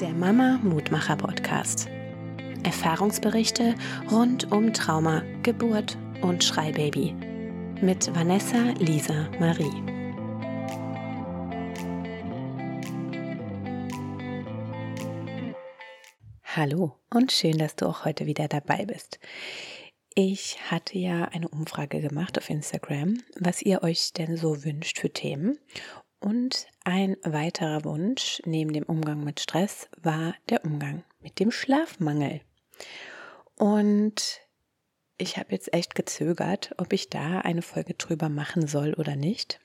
Der Mama Mutmacher Podcast. Erfahrungsberichte rund um Trauma, Geburt und Schreibaby. Mit Vanessa Lisa Marie. Hallo und schön, dass du auch heute wieder dabei bist. Ich hatte ja eine Umfrage gemacht auf Instagram, was ihr euch denn so wünscht für Themen. Und ein weiterer Wunsch neben dem Umgang mit Stress war der Umgang mit dem Schlafmangel. Und ich habe jetzt echt gezögert, ob ich da eine Folge drüber machen soll oder nicht.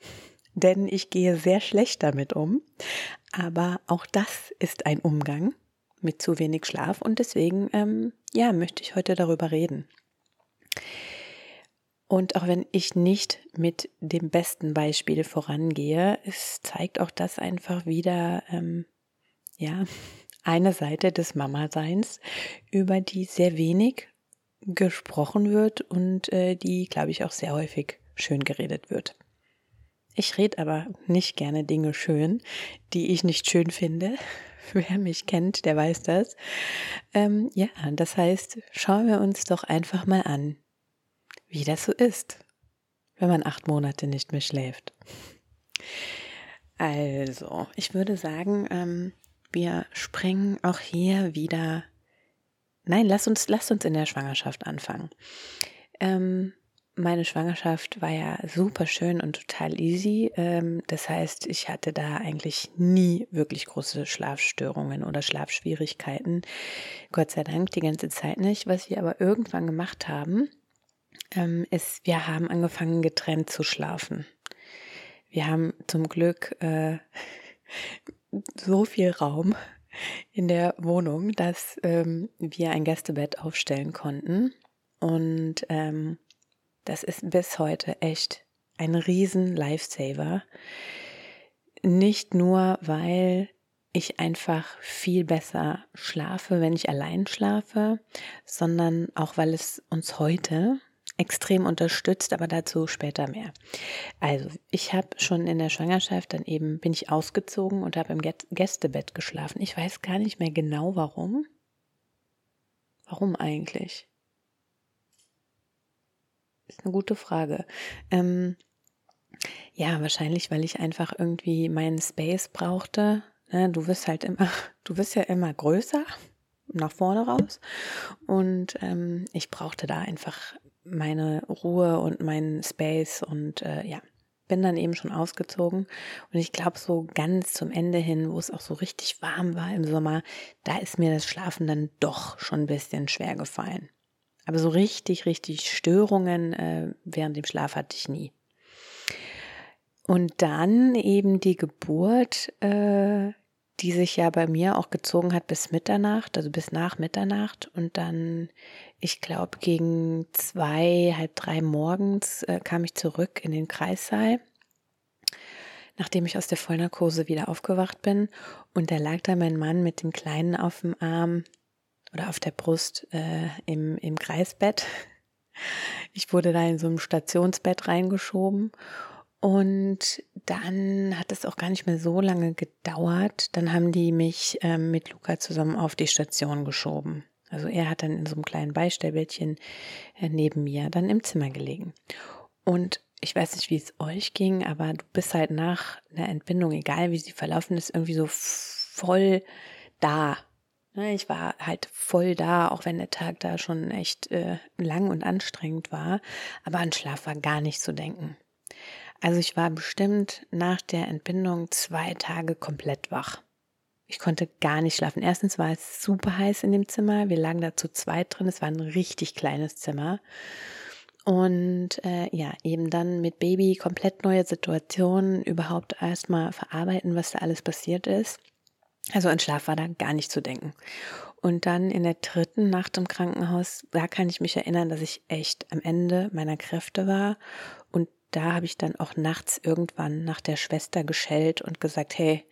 Denn ich gehe sehr schlecht damit um. Aber auch das ist ein Umgang mit zu wenig Schlaf und deswegen, ähm, ja, möchte ich heute darüber reden. Und auch wenn ich nicht mit dem besten Beispiel vorangehe, es zeigt auch das einfach wieder, ähm, ja, eine Seite des Mama-Seins, über die sehr wenig gesprochen wird und äh, die, glaube ich, auch sehr häufig schön geredet wird. Ich rede aber nicht gerne Dinge schön, die ich nicht schön finde. Wer mich kennt, der weiß das. Ähm, ja, das heißt, schauen wir uns doch einfach mal an, wie das so ist, wenn man acht Monate nicht mehr schläft. Also, ich würde sagen, ähm, wir springen auch hier wieder. Nein, lass uns, lass uns in der Schwangerschaft anfangen. Ähm, meine Schwangerschaft war ja super schön und total easy. Ähm, das heißt, ich hatte da eigentlich nie wirklich große Schlafstörungen oder Schlafschwierigkeiten. Gott sei Dank die ganze Zeit nicht. Was wir aber irgendwann gemacht haben, ähm, ist, wir haben angefangen getrennt zu schlafen. Wir haben zum Glück äh, so viel Raum in der Wohnung, dass ähm, wir ein Gästebett aufstellen konnten. Und ähm, das ist bis heute echt ein riesen Lifesaver. Nicht nur, weil ich einfach viel besser schlafe, wenn ich allein schlafe, sondern auch, weil es uns heute extrem unterstützt, aber dazu später mehr. Also, ich habe schon in der Schwangerschaft dann eben bin ich ausgezogen und habe im Gästebett geschlafen. Ich weiß gar nicht mehr genau warum. Warum eigentlich? Ist eine gute Frage. Ähm, ja, wahrscheinlich, weil ich einfach irgendwie meinen Space brauchte. Ne, du wirst halt immer, du wirst ja immer größer nach vorne raus. Und ähm, ich brauchte da einfach meine Ruhe und meinen Space und äh, ja, bin dann eben schon ausgezogen. Und ich glaube, so ganz zum Ende hin, wo es auch so richtig warm war im Sommer, da ist mir das Schlafen dann doch schon ein bisschen schwer gefallen. Aber so richtig, richtig Störungen äh, während dem Schlaf hatte ich nie. Und dann eben die Geburt, äh, die sich ja bei mir auch gezogen hat bis Mitternacht, also bis nach Mitternacht. Und dann, ich glaube, gegen zwei, halb drei morgens äh, kam ich zurück in den Kreissaal, nachdem ich aus der Vollnarkose wieder aufgewacht bin. Und da lag da mein Mann mit dem Kleinen auf dem Arm oder auf der Brust äh, im, im Kreisbett. Ich wurde da in so ein Stationsbett reingeschoben und dann hat es auch gar nicht mehr so lange gedauert. Dann haben die mich ähm, mit Luca zusammen auf die Station geschoben. Also er hat dann in so einem kleinen Beistellbettchen äh, neben mir dann im Zimmer gelegen. Und ich weiß nicht, wie es euch ging, aber du bist halt nach einer Entbindung, egal wie sie verlaufen ist, irgendwie so voll da. Ne, ich war halt voll da, auch wenn der Tag da schon echt äh, lang und anstrengend war. Aber an Schlaf war gar nicht zu denken. Also ich war bestimmt nach der Entbindung zwei Tage komplett wach. Ich konnte gar nicht schlafen. Erstens war es super heiß in dem Zimmer. Wir lagen da zu zweit drin. Es war ein richtig kleines Zimmer. Und äh, ja, eben dann mit Baby komplett neue Situationen, überhaupt erstmal verarbeiten, was da alles passiert ist. Also an Schlaf war da gar nicht zu denken. Und dann in der dritten Nacht im Krankenhaus, da kann ich mich erinnern, dass ich echt am Ende meiner Kräfte war da habe ich dann auch nachts irgendwann nach der Schwester geschellt und gesagt, hey,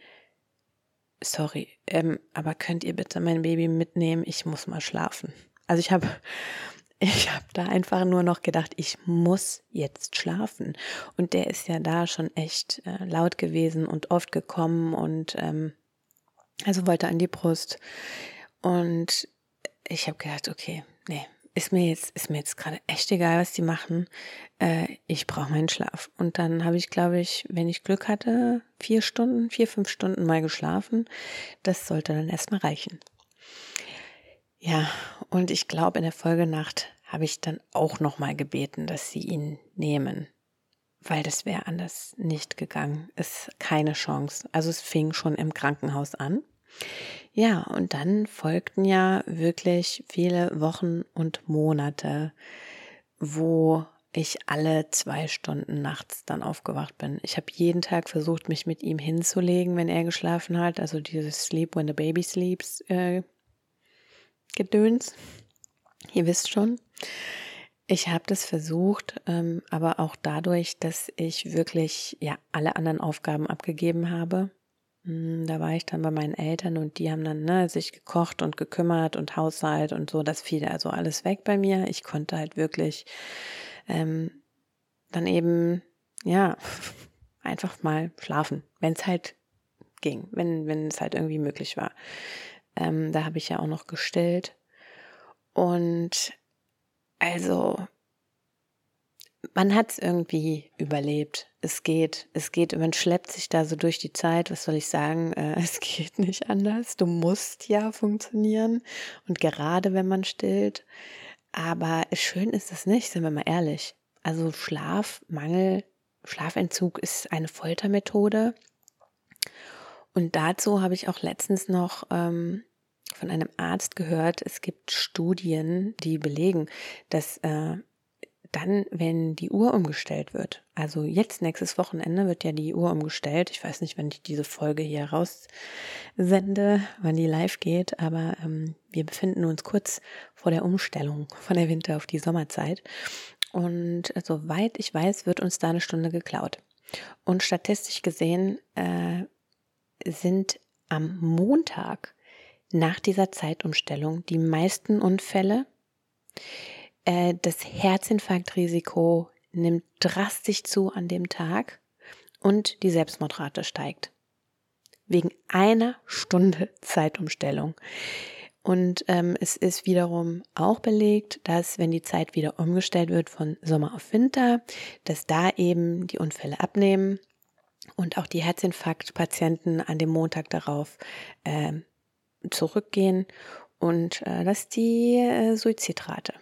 sorry, ähm, aber könnt ihr bitte mein Baby mitnehmen? Ich muss mal schlafen. Also ich habe ich habe da einfach nur noch gedacht, ich muss jetzt schlafen. Und der ist ja da schon echt äh, laut gewesen und oft gekommen und ähm, Also wollte an die Brust. Und ich habe gedacht, okay, nee, ist mir jetzt, ist mir jetzt gerade echt egal, was die machen. Äh, ich brauche meinen Schlaf. Und dann habe ich, glaube ich, wenn ich Glück hatte, vier Stunden, vier, fünf Stunden mal geschlafen. Das sollte dann erstmal reichen. Ja, und ich glaube, in der Folgenacht habe ich dann auch nochmal gebeten, dass sie ihn nehmen. Weil das wäre anders nicht gegangen. Ist keine Chance. Also es fing schon im Krankenhaus an. Ja, und dann folgten ja wirklich viele Wochen und Monate, wo ich alle zwei Stunden nachts dann aufgewacht bin. Ich habe jeden Tag versucht, mich mit ihm hinzulegen, wenn er geschlafen hat. Also dieses Sleep when the baby sleeps äh, Gedöns. Ihr wisst schon. Ich habe das versucht, ähm, aber auch dadurch, dass ich wirklich ja alle anderen Aufgaben abgegeben habe da war ich dann bei meinen Eltern und die haben dann ne, sich gekocht und gekümmert und Haushalt und so. Das fiel also alles weg bei mir. Ich konnte halt wirklich ähm, dann eben, ja, einfach mal schlafen, wenn es halt ging, wenn, wenn es halt irgendwie möglich war. Ähm, da habe ich ja auch noch gestillt. Und also man hat es irgendwie überlebt. Es geht, es geht, man schleppt sich da so durch die Zeit. Was soll ich sagen? Äh, es geht nicht anders. Du musst ja funktionieren. Und gerade wenn man stillt. Aber schön ist es nicht, sind wir mal ehrlich. Also Schlafmangel, Schlafentzug ist eine Foltermethode. Und dazu habe ich auch letztens noch ähm, von einem Arzt gehört, es gibt Studien, die belegen, dass äh, dann, wenn die Uhr umgestellt wird, also jetzt nächstes Wochenende wird ja die Uhr umgestellt. Ich weiß nicht, wenn ich diese Folge hier raussende, wann die live geht, aber ähm, wir befinden uns kurz vor der Umstellung von der Winter auf die Sommerzeit. Und äh, soweit ich weiß, wird uns da eine Stunde geklaut. Und statistisch gesehen äh, sind am Montag nach dieser Zeitumstellung die meisten Unfälle äh, das Herzinfarktrisiko nimmt drastisch zu an dem Tag und die Selbstmordrate steigt. Wegen einer Stunde Zeitumstellung. Und ähm, es ist wiederum auch belegt, dass wenn die Zeit wieder umgestellt wird von Sommer auf Winter, dass da eben die Unfälle abnehmen und auch die Herzinfarktpatienten an dem Montag darauf äh, zurückgehen und äh, dass die äh, Suizidrate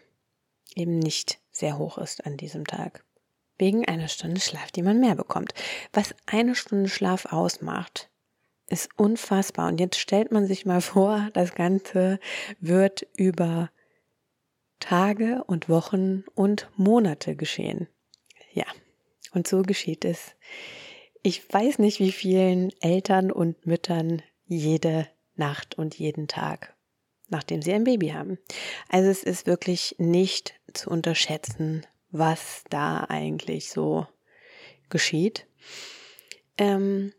eben nicht sehr hoch ist an diesem Tag. Wegen einer Stunde Schlaf, die man mehr bekommt. Was eine Stunde Schlaf ausmacht, ist unfassbar. Und jetzt stellt man sich mal vor, das Ganze wird über Tage und Wochen und Monate geschehen. Ja, und so geschieht es. Ich weiß nicht, wie vielen Eltern und Müttern jede Nacht und jeden Tag nachdem sie ein Baby haben. Also es ist wirklich nicht zu unterschätzen, was da eigentlich so geschieht. Ähm,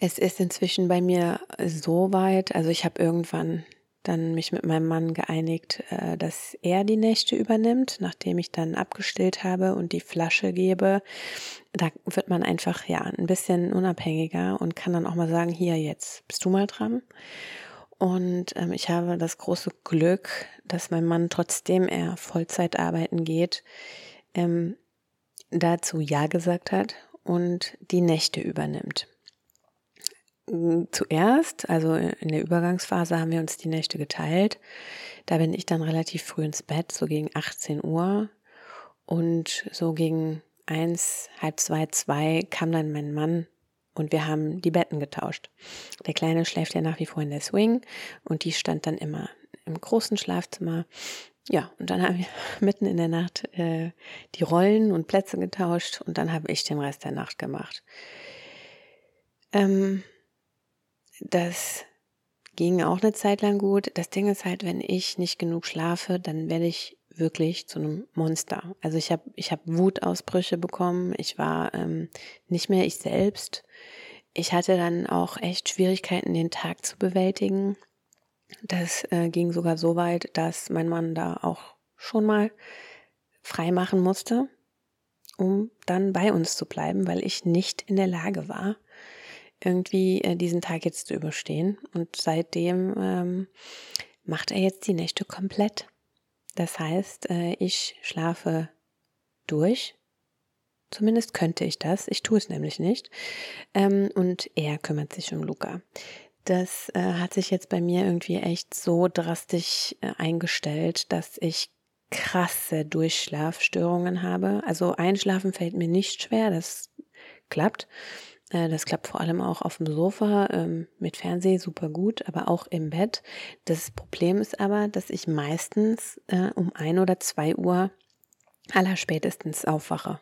es ist inzwischen bei mir so weit, also ich habe irgendwann dann mich mit meinem Mann geeinigt, äh, dass er die Nächte übernimmt, nachdem ich dann abgestillt habe und die Flasche gebe. Da wird man einfach ja ein bisschen unabhängiger und kann dann auch mal sagen, hier jetzt bist du mal dran. Und ähm, ich habe das große Glück, dass mein Mann, trotzdem er Vollzeit arbeiten geht, ähm, dazu Ja gesagt hat und die Nächte übernimmt. Zuerst, also in der Übergangsphase, haben wir uns die Nächte geteilt. Da bin ich dann relativ früh ins Bett, so gegen 18 Uhr. Und so gegen eins, halb zwei, zwei kam dann mein Mann und wir haben die Betten getauscht. Der Kleine schläft ja nach wie vor in der Swing und die stand dann immer im großen Schlafzimmer. Ja, und dann haben wir mitten in der Nacht äh, die Rollen und Plätze getauscht und dann habe ich den Rest der Nacht gemacht. Ähm, das ging auch eine Zeit lang gut. Das Ding ist halt, wenn ich nicht genug schlafe, dann werde ich wirklich zu einem Monster. Also ich habe ich hab Wutausbrüche bekommen. Ich war ähm, nicht mehr ich selbst. Ich hatte dann auch echt Schwierigkeiten, den Tag zu bewältigen. Das äh, ging sogar so weit, dass mein Mann da auch schon mal frei machen musste, um dann bei uns zu bleiben, weil ich nicht in der Lage war, irgendwie äh, diesen Tag jetzt zu überstehen. Und seitdem ähm, macht er jetzt die Nächte komplett. Das heißt, äh, ich schlafe durch. Zumindest könnte ich das. Ich tue es nämlich nicht. Ähm, und er kümmert sich um Luca. Das äh, hat sich jetzt bei mir irgendwie echt so drastisch äh, eingestellt, dass ich krasse Durchschlafstörungen habe. Also einschlafen fällt mir nicht schwer, das klappt. Äh, das klappt vor allem auch auf dem Sofa ähm, mit Fernseh super gut, aber auch im Bett. Das Problem ist aber, dass ich meistens äh, um ein oder zwei Uhr allerspätestens aufwache.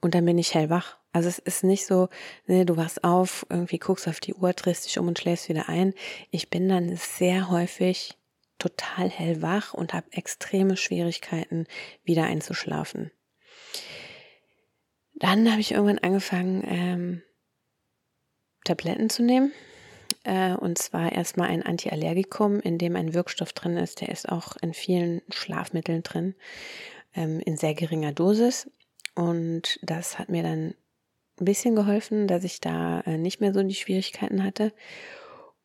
Und dann bin ich hellwach. Also es ist nicht so, ne, du wachst auf, irgendwie guckst auf die Uhr, drehst dich um und schläfst wieder ein. Ich bin dann sehr häufig total hellwach und habe extreme Schwierigkeiten, wieder einzuschlafen. Dann habe ich irgendwann angefangen, ähm, Tabletten zu nehmen. Äh, und zwar erstmal ein Antiallergikum, in dem ein Wirkstoff drin ist. Der ist auch in vielen Schlafmitteln drin, ähm, in sehr geringer Dosis. Und das hat mir dann ein bisschen geholfen, dass ich da äh, nicht mehr so die Schwierigkeiten hatte.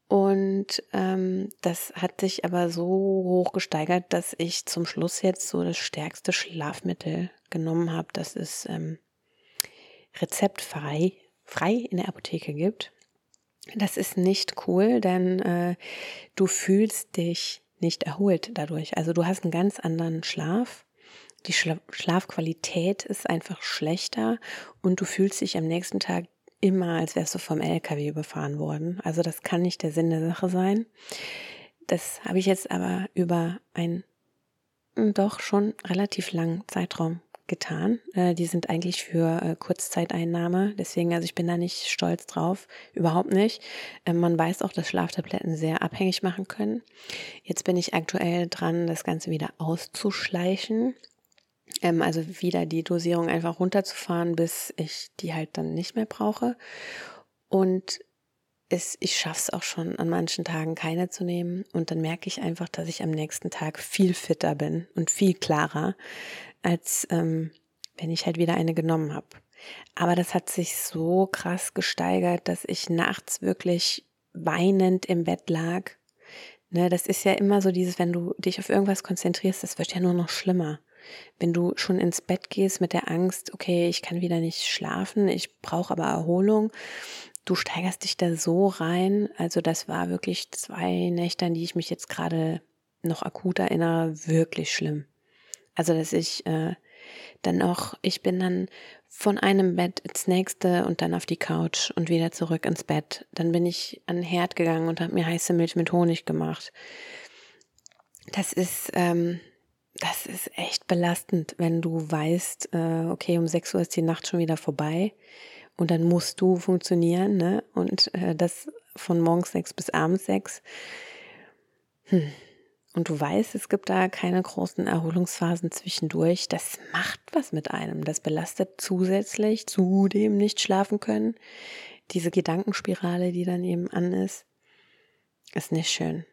Und ähm, das hat sich aber so hoch gesteigert, dass ich zum Schluss jetzt so das stärkste Schlafmittel genommen habe, das es ähm, rezeptfrei frei in der Apotheke gibt. Das ist nicht cool, denn äh, du fühlst dich nicht erholt dadurch. Also du hast einen ganz anderen Schlaf. Die Schla Schlafqualität ist einfach schlechter und du fühlst dich am nächsten Tag immer, als wärst du vom LKW überfahren worden. Also das kann nicht der Sinn der Sache sein. Das habe ich jetzt aber über einen doch schon relativ langen Zeitraum getan. Äh, die sind eigentlich für äh, Kurzzeiteinnahme. Deswegen, also ich bin da nicht stolz drauf. Überhaupt nicht. Ähm, man weiß auch, dass Schlaftabletten sehr abhängig machen können. Jetzt bin ich aktuell dran, das Ganze wieder auszuschleichen. Ähm, also wieder die Dosierung einfach runterzufahren, bis ich die halt dann nicht mehr brauche. Und es, ich schaffe es auch schon an manchen Tagen keine zu nehmen. Und dann merke ich einfach, dass ich am nächsten Tag viel fitter bin und viel klarer, als ähm, wenn ich halt wieder eine genommen habe. Aber das hat sich so krass gesteigert, dass ich nachts wirklich weinend im Bett lag. Ne, das ist ja immer so dieses, wenn du dich auf irgendwas konzentrierst, das wird ja nur noch schlimmer. Wenn du schon ins Bett gehst mit der Angst, okay, ich kann wieder nicht schlafen, ich brauche aber Erholung, du steigerst dich da so rein. Also das war wirklich zwei Nächte, an die ich mich jetzt gerade noch akut erinnere, wirklich schlimm. Also dass ich äh, dann auch, ich bin dann von einem Bett ins nächste und dann auf die Couch und wieder zurück ins Bett. Dann bin ich an den Herd gegangen und habe mir heiße Milch mit Honig gemacht. Das ist, ähm, das ist echt belastend, wenn du weißt, äh, okay, um 6 Uhr ist die Nacht schon wieder vorbei und dann musst du funktionieren, ne? Und äh, das von morgens sechs bis abends sechs. Hm. Und du weißt, es gibt da keine großen Erholungsphasen zwischendurch. Das macht was mit einem. Das belastet zusätzlich zu dem nicht schlafen können. Diese Gedankenspirale, die dann eben an ist, ist nicht schön.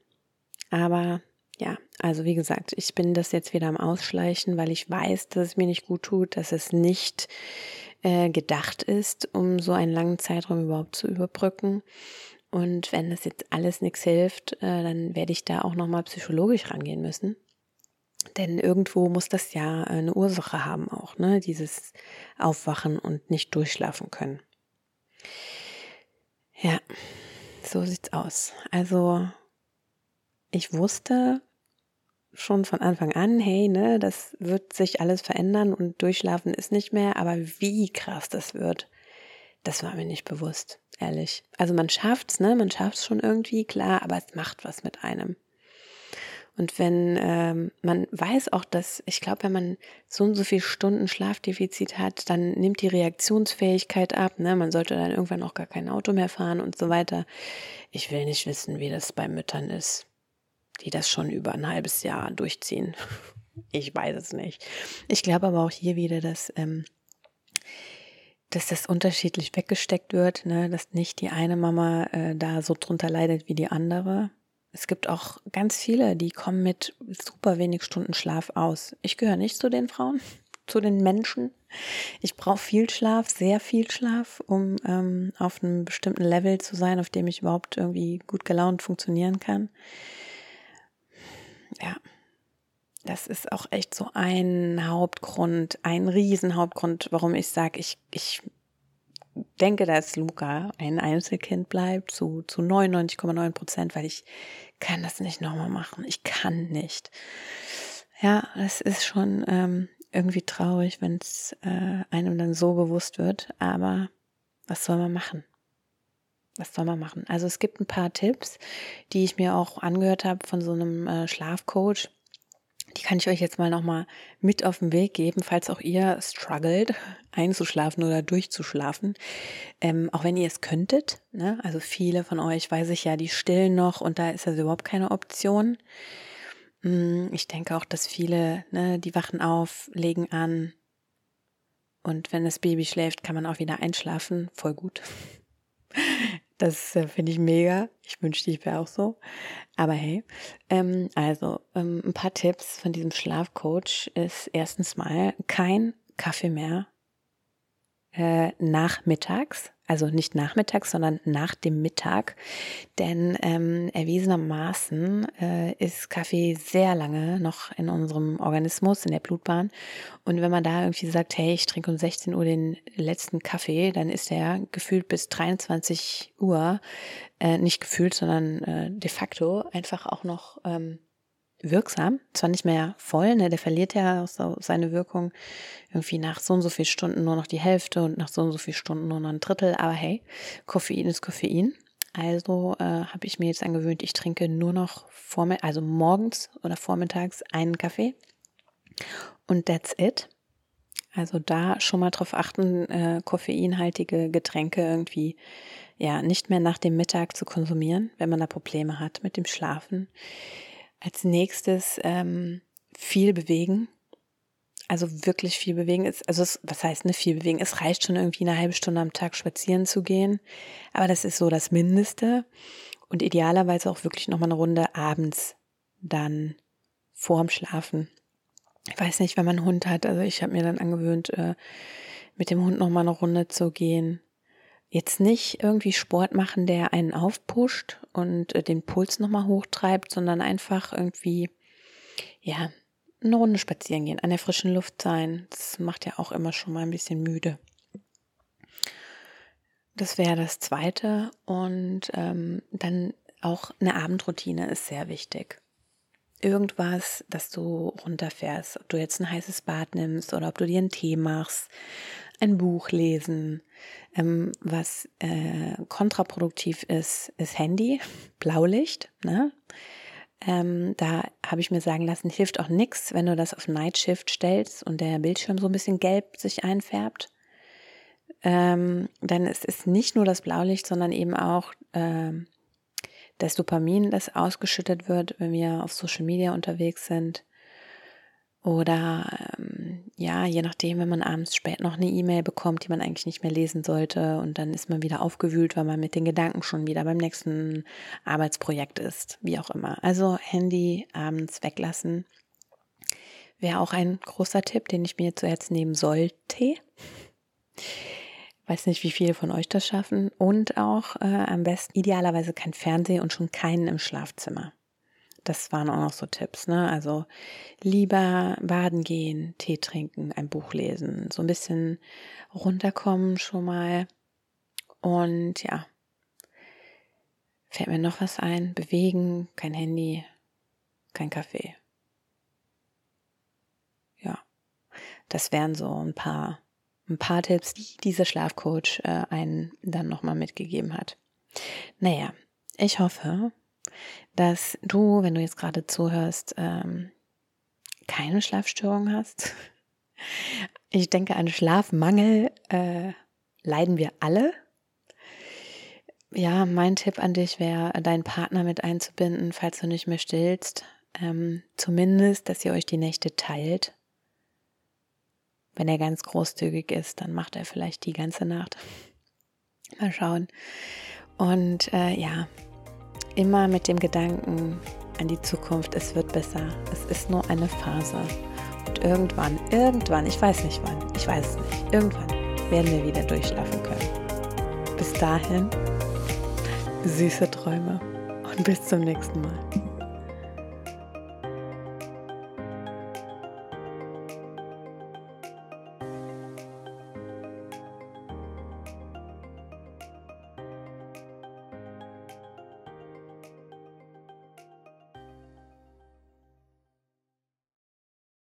Aber ja, also wie gesagt, ich bin das jetzt wieder am Ausschleichen, weil ich weiß, dass es mir nicht gut tut, dass es nicht äh, gedacht ist, um so einen langen Zeitraum überhaupt zu überbrücken. Und wenn das jetzt alles nichts hilft, äh, dann werde ich da auch nochmal psychologisch rangehen müssen. Denn irgendwo muss das ja eine Ursache haben auch, ne? Dieses Aufwachen und nicht durchschlafen können. Ja, so sieht's aus. Also ich wusste, schon von Anfang an, hey, ne, das wird sich alles verändern und durchschlafen ist nicht mehr, aber wie krass das wird, das war mir nicht bewusst, ehrlich. Also man schafft's, ne, man schafft's schon irgendwie, klar, aber es macht was mit einem. Und wenn ähm, man weiß auch, dass, ich glaube, wenn man so und so viele Stunden Schlafdefizit hat, dann nimmt die Reaktionsfähigkeit ab. Ne? Man sollte dann irgendwann auch gar kein Auto mehr fahren und so weiter. Ich will nicht wissen, wie das bei Müttern ist die das schon über ein halbes Jahr durchziehen. Ich weiß es nicht. Ich glaube aber auch hier wieder, dass, ähm, dass das unterschiedlich weggesteckt wird, ne? dass nicht die eine Mama äh, da so drunter leidet wie die andere. Es gibt auch ganz viele, die kommen mit super wenig Stunden Schlaf aus. Ich gehöre nicht zu den Frauen, zu den Menschen, Ich brauche viel Schlaf, sehr viel Schlaf, um ähm, auf einem bestimmten Level zu sein, auf dem ich überhaupt irgendwie gut gelaunt funktionieren kann. Ja, das ist auch echt so ein Hauptgrund, ein Riesenhauptgrund, warum ich sage, ich, ich denke, dass Luca ein Einzelkind bleibt zu, zu 99,9 Prozent, weil ich kann das nicht nochmal machen. Ich kann nicht. Ja, es ist schon ähm, irgendwie traurig, wenn es äh, einem dann so bewusst wird. Aber was soll man machen? Was soll man machen? Also es gibt ein paar Tipps, die ich mir auch angehört habe von so einem äh, Schlafcoach. Die kann ich euch jetzt mal nochmal mit auf den Weg geben, falls auch ihr struggelt, einzuschlafen oder durchzuschlafen. Ähm, auch wenn ihr es könntet. Ne? Also viele von euch, weiß ich ja, die stillen noch und da ist das überhaupt keine Option. Mm, ich denke auch, dass viele, ne, die wachen auf, legen an und wenn das Baby schläft, kann man auch wieder einschlafen. Voll gut. Das äh, finde ich mega. Ich wünschte, ich wäre auch so. Aber hey, ähm, also ähm, ein paar Tipps von diesem Schlafcoach ist erstens mal kein Kaffee mehr äh, nachmittags also nicht nachmittags, sondern nach dem Mittag. Denn ähm, erwiesenermaßen äh, ist Kaffee sehr lange noch in unserem Organismus, in der Blutbahn. Und wenn man da irgendwie sagt, hey, ich trinke um 16 Uhr den letzten Kaffee, dann ist der gefühlt bis 23 Uhr, äh, nicht gefühlt, sondern äh, de facto einfach auch noch ähm, wirksam, zwar nicht mehr voll, ne, der verliert ja so seine Wirkung irgendwie nach so und so viel Stunden nur noch die Hälfte und nach so und so viel Stunden nur noch ein Drittel, aber hey, Koffein ist Koffein. Also äh, habe ich mir jetzt angewöhnt, ich trinke nur noch vor, also morgens oder vormittags einen Kaffee und that's it. Also da schon mal drauf achten, äh, koffeinhaltige Getränke irgendwie ja nicht mehr nach dem Mittag zu konsumieren, wenn man da Probleme hat mit dem Schlafen. Als nächstes ähm, viel bewegen. Also wirklich viel bewegen ist, also es, was heißt ne, viel bewegen? Es reicht schon irgendwie eine halbe Stunde am Tag spazieren zu gehen. Aber das ist so das Mindeste. Und idealerweise auch wirklich nochmal eine Runde abends dann vorm Schlafen. Ich weiß nicht, wenn man einen Hund hat, also ich habe mir dann angewöhnt, äh, mit dem Hund nochmal eine Runde zu gehen jetzt nicht irgendwie Sport machen, der einen aufpusht und äh, den Puls nochmal hochtreibt, sondern einfach irgendwie, ja, eine Runde spazieren gehen, an der frischen Luft sein. Das macht ja auch immer schon mal ein bisschen müde. Das wäre das Zweite. Und ähm, dann auch eine Abendroutine ist sehr wichtig. Irgendwas, dass du runterfährst, ob du jetzt ein heißes Bad nimmst oder ob du dir einen Tee machst, ein Buch lesen, ähm, was äh, kontraproduktiv ist, ist Handy, Blaulicht. Ne? Ähm, da habe ich mir sagen lassen, hilft auch nichts, wenn du das auf Night Shift stellst und der Bildschirm so ein bisschen gelb sich einfärbt. Ähm, denn es ist nicht nur das Blaulicht, sondern eben auch ähm, das Dopamin, das ausgeschüttet wird, wenn wir auf Social Media unterwegs sind. Oder ja, je nachdem, wenn man abends spät noch eine E-Mail bekommt, die man eigentlich nicht mehr lesen sollte und dann ist man wieder aufgewühlt, weil man mit den Gedanken schon wieder beim nächsten Arbeitsprojekt ist, wie auch immer. Also Handy abends weglassen wäre auch ein großer Tipp, den ich mir zu Herzen nehmen sollte. Weiß nicht, wie viele von euch das schaffen. Und auch äh, am besten idealerweise kein Fernseher und schon keinen im Schlafzimmer. Das waren auch noch so Tipps, ne? Also lieber baden gehen, Tee trinken, ein Buch lesen, so ein bisschen runterkommen schon mal. Und ja, fällt mir noch was ein? Bewegen, kein Handy, kein Kaffee. Ja, das wären so ein paar, ein paar Tipps, die dieser Schlafcoach äh, einen dann nochmal mitgegeben hat. Naja, ich hoffe, dass du, wenn du jetzt gerade zuhörst, ähm, keine Schlafstörung hast. Ich denke, an Schlafmangel äh, leiden wir alle. Ja, mein Tipp an dich wäre, deinen Partner mit einzubinden, falls du nicht mehr stillst. Ähm, zumindest, dass ihr euch die Nächte teilt. Wenn er ganz großzügig ist, dann macht er vielleicht die ganze Nacht. Mal schauen. Und äh, ja, immer mit dem Gedanken an die Zukunft, es wird besser. Es ist nur eine Phase. Und irgendwann, irgendwann, ich weiß nicht wann, ich weiß es nicht, irgendwann werden wir wieder durchschlafen können. Bis dahin, süße Träume und bis zum nächsten Mal.